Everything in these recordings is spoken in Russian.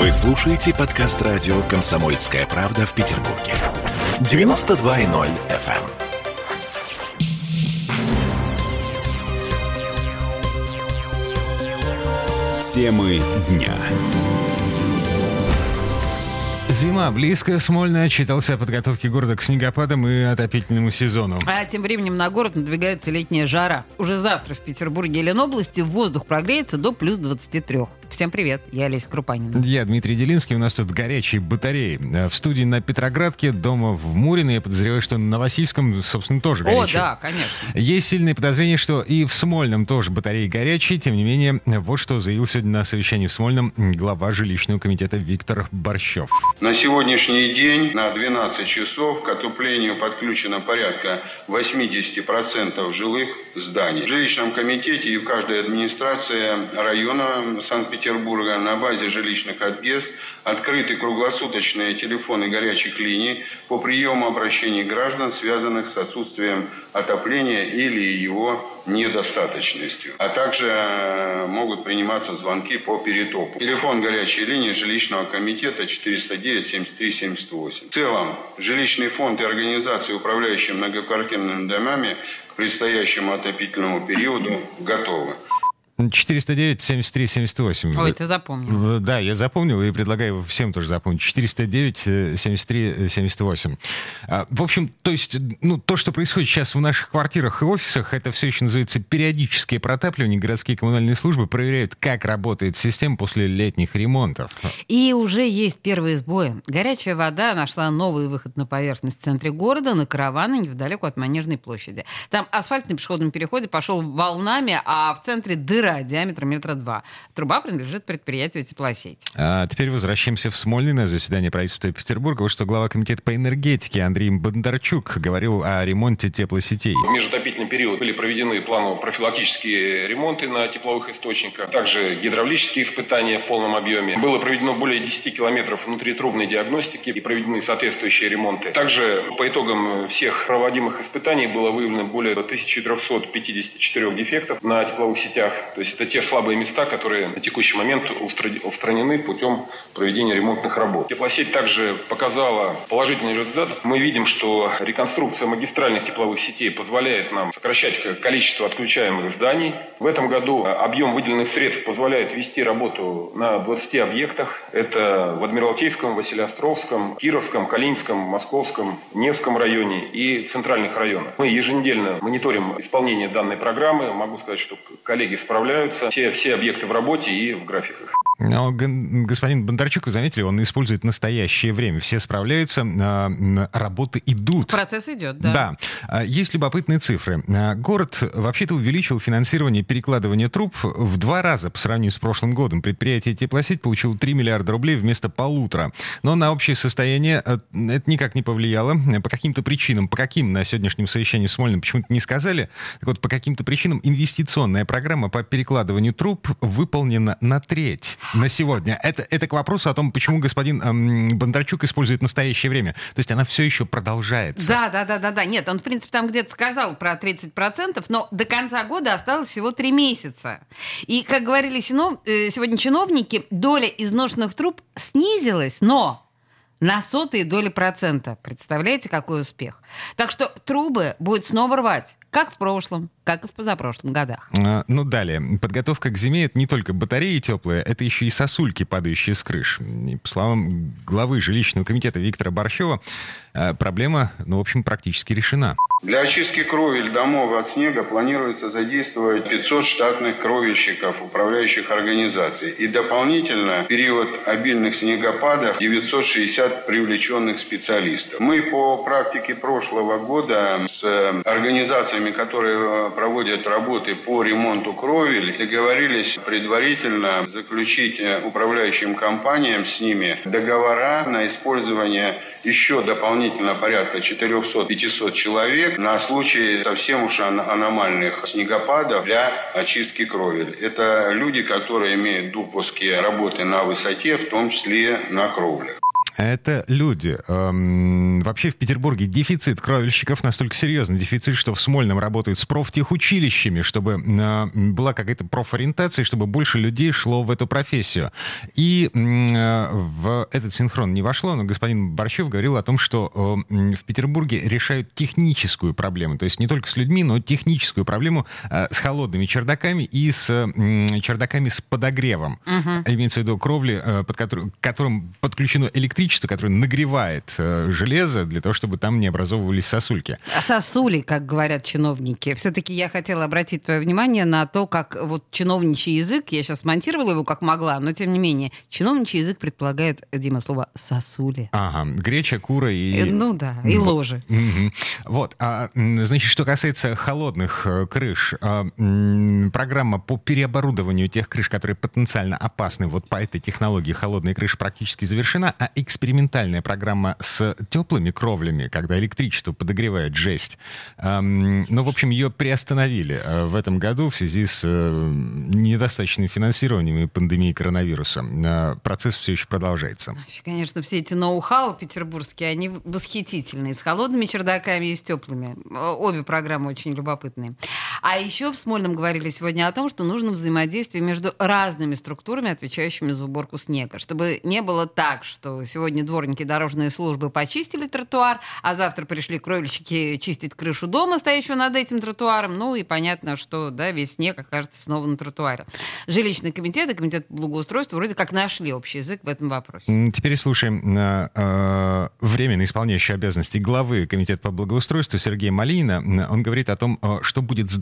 Вы слушаете подкаст радио «Комсомольская правда» в Петербурге. 92.0 FM. Темы дня. Зима близко. Смольно отчитался о подготовке города к снегопадам и отопительному сезону. А тем временем на город надвигается летняя жара. Уже завтра в Петербурге и Ленобласти воздух прогреется до плюс 23. Всем привет, я Олеся Крупанина. Я Дмитрий Делинский, у нас тут горячие батареи. Э, в студии на Петроградке, дома в Мурино. Я подозреваю, что на Васильском, собственно, тоже горячие. О, да, конечно. Есть сильные подозрения, что и в Смольном тоже батареи горячие. Тем не менее, вот что заявил сегодня на совещании в Смольном глава жилищного комитета Виктор Борщев. На сегодняшний день на 12 часов к отоплению подключено порядка 80% жилых зданий. В жилищном комитете и в каждой администрации района Санкт-Петербурга Петербурга на базе жилищных отъезд открыты круглосуточные телефоны горячих линий по приему обращений граждан, связанных с отсутствием отопления или его недостаточностью. А также э, могут приниматься звонки по перетопу. Телефон горячей линии жилищного комитета 409 73 78. В целом, жилищный фонд и организации, управляющие многоквартирными домами, к предстоящему отопительному периоду готовы. 409 73 78. Ой, ты запомнил. Да, я запомнил и предлагаю всем тоже запомнить. 409 73 78. В общем, то есть, ну, то, что происходит сейчас в наших квартирах и офисах, это все еще называется периодическое протапливание. Городские коммунальные службы проверяют, как работает система после летних ремонтов. И уже есть первые сбои. Горячая вода нашла новый выход на поверхность в центре города, на караваны, неподалеку от Манежной площади. Там асфальт на пешеходном переходе пошел волнами, а в центре дыра труба диаметром метра два. Труба принадлежит предприятию «Теплосеть». А теперь возвращаемся в Смольный на заседание правительства Петербурга. Вот что глава комитета по энергетике Андрей Бондарчук говорил о ремонте теплосетей. В межотопительный период были проведены планово-профилактические ремонты на тепловых источниках, также гидравлические испытания в полном объеме. Было проведено более 10 километров внутритрубной диагностики и проведены соответствующие ремонты. Также по итогам всех проводимых испытаний было выявлено более 1354 дефектов на тепловых сетях. То есть это те слабые места, которые на текущий момент устранены путем проведения ремонтных работ. Теплосеть также показала положительный результат. Мы видим, что реконструкция магистральных тепловых сетей позволяет нам сокращать количество отключаемых зданий. В этом году объем выделенных средств позволяет вести работу на 20 объектах. Это в Адмиралтейском, Василиостровском, Кировском, Калининском, Московском, Невском районе и центральных районах. Мы еженедельно мониторим исполнение данной программы. Могу сказать, что коллеги справляются справляются. Все, все объекты в работе и в графиках. Но господин Бондарчук, вы заметили, он использует настоящее время. Все справляются, а, работы идут. Процесс идет, да. Да. А, есть любопытные цифры. А, город вообще-то увеличил финансирование перекладывания труб в два раза по сравнению с прошлым годом. Предприятие «Теплосеть» получило 3 миллиарда рублей вместо полутора. Но на общее состояние это никак не повлияло. По каким-то причинам, по каким на сегодняшнем совещании в Смольном почему-то не сказали. Так вот, по каким-то причинам инвестиционная программа по перекладыванию труб выполнена на треть на сегодня. Это, это к вопросу о том, почему господин эм, Бондарчук использует настоящее время. То есть она все еще продолжается. Да, да, да, да, да. Нет, он, в принципе, там где-то сказал про 30%, но до конца года осталось всего три месяца. И, как говорили э, сегодня чиновники, доля изношенных труб снизилась, но на сотые доли процента. Представляете, какой успех? Так что трубы будет снова рвать, как в прошлом, как и в позапрошлом годах. А, ну, далее. Подготовка к зиме — это не только батареи теплые, это еще и сосульки, падающие с крыш. И, по словам главы жилищного комитета Виктора Борщева, а, проблема, ну, в общем, практически решена. Для очистки кровель домов от снега планируется задействовать 500 штатных кровельщиков, управляющих организаций. И дополнительно в период обильных снегопадов 960 привлеченных специалистов. Мы по практике прошлого года с организациями, которые проводят работы по ремонту кровель, договорились предварительно заключить управляющим компаниям с ними договора на использование еще дополнительно порядка 400-500 человек на случай совсем уж аномальных снегопадов для очистки кровель. Это люди, которые имеют допуски работы на высоте, в том числе на кровлях. Это люди. Эм, вообще в Петербурге дефицит кровельщиков настолько серьезный дефицит, что в Смольном работают с профтехучилищами, чтобы э, была какая-то профориентация, чтобы больше людей шло в эту профессию. И э, в этот синхрон не вошло, но господин Борщев говорил о том, что э, в Петербурге решают техническую проблему. То есть не только с людьми, но техническую проблему э, с холодными чердаками и с э, чердаками с подогревом. Угу. Имеется в виду кровли, э, под который, к которым подключено электричество, которое нагревает э, железо для того, чтобы там не образовывались сосульки. А сосули, как говорят чиновники. Все-таки я хотела обратить твое внимание на то, как вот чиновничий язык, я сейчас монтировала его как могла, но тем не менее, чиновничий язык предполагает, Дима, слово «сосули». Ага, греча, кура и... Э, ну да, и ложи. Вот, а, значит, что касается холодных э, крыш, а, программа по переоборудованию тех крыш, которые потенциально опасны вот по этой технологии холодные крыши практически завершена, а экспериментальная программа с теплыми кровлями, когда электричество подогревает жесть, ну, в общем, ее приостановили э, в этом году в связи с э, недостаточным финансированием и пандемией коронавируса. Э, процесс все еще продолжается. Конечно, все эти ноу-хау петербургские, они восхитительные. С холодными чердаками и с теплыми. Обе программы очень любопытные. А еще в Смольном говорили сегодня о том, что нужно взаимодействие между разными структурами, отвечающими за уборку снега. Чтобы не было так, что сегодня дворники дорожные службы почистили тротуар, а завтра пришли кровельщики чистить крышу дома, стоящего над этим тротуаром. Ну и понятно, что да, весь снег окажется снова на тротуаре. Жилищный комитет и комитет благоустройства вроде как нашли общий язык в этом вопросе. Теперь слушаем э, э, временно исполняющий обязанности главы комитета по благоустройству Сергея Малинина. Он говорит о том, э, что будет с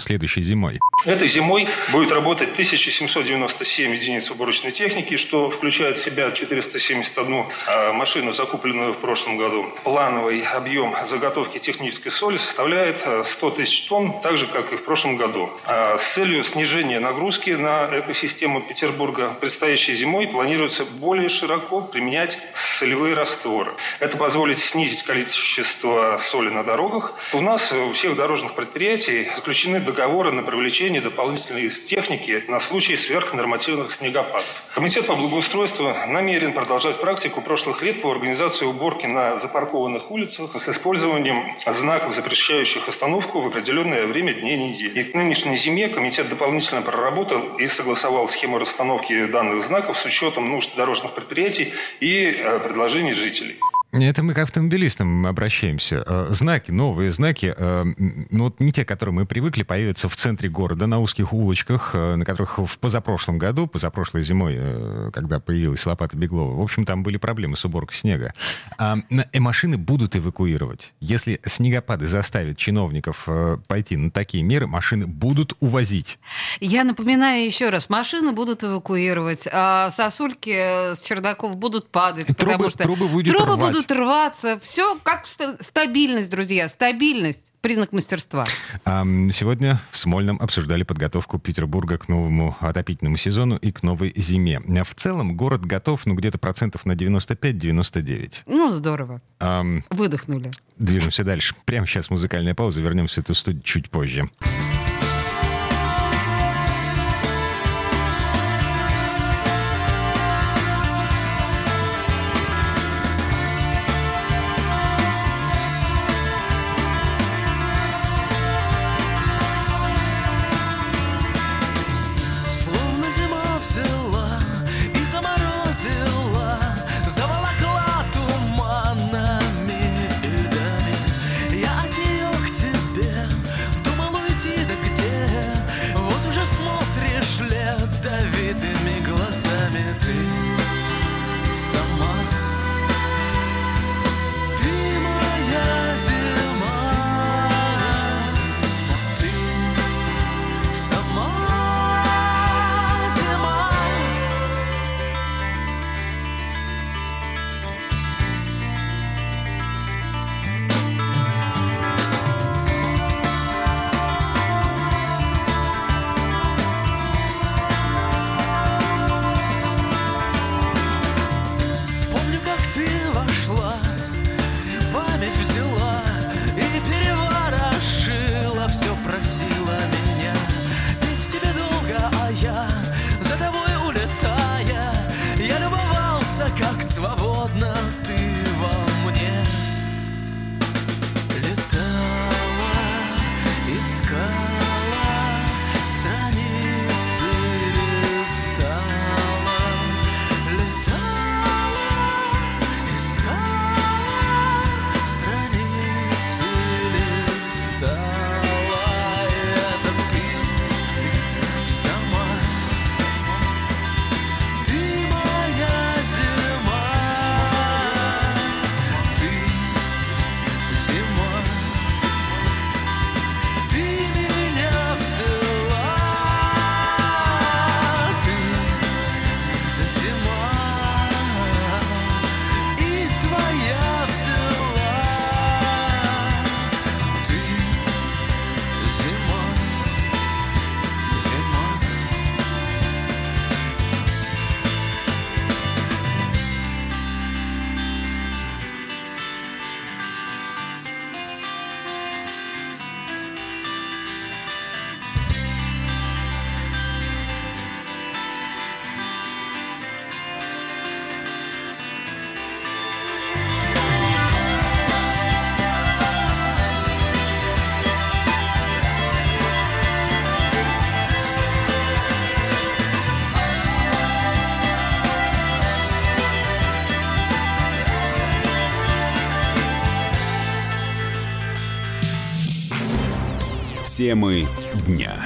следующей зимой. Этой зимой будет работать 1797 единиц уборочной техники, что включает в себя 471 э, машину, закупленную в прошлом году. Плановый объем заготовки технической соли составляет 100 э, тысяч тонн, так же, как и в прошлом году. А с целью снижения нагрузки на экосистему Петербурга предстоящей зимой планируется более широко применять солевые растворы. Это позволит снизить количество соли на дорогах. У нас у всех дорожных предприятий заключены договоры на привлечение дополнительной техники на случай сверхнормативных снегопадов. Комитет по благоустройству намерен продолжать практику прошлых лет по организации уборки на запаркованных улицах с использованием знаков, запрещающих остановку в определенное время дней недели. И к нынешней зиме комитет дополнительно проработал и согласовал схему расстановки данных знаков с учетом нужд дорожных предприятий и э, предложений жителей. Это мы к автомобилистам обращаемся. Э, знаки, новые знаки, э, ну вот не те, которые мы привыкли, появятся в центре города, на узких улочках, э, на которых в позапрошлом году, позапрошлой зимой, когда появилась лопата Беглова, в общем, там были проблемы с уборкой снега. А машины будут эвакуировать. Если снегопады заставят чиновников пойти на такие меры, машины будут увозить. Я напоминаю еще раз, машины будут эвакуировать, а сосульки с чердаков будут падать, трубы, потому что трубы, трубы будут будут рваться. Все как стабильность, друзья, стабильность признак мастерства. Сегодня в Смольном обсуждали подготовку Петербурга к новому отопительному сезону и к новой зиме. В целом город готов, ну, где-то процентов на 95-99. Ну, здорово. Выдохнули. Движемся дальше. Прямо сейчас музыкальная пауза. Вернемся в эту студию чуть позже. Темы дня.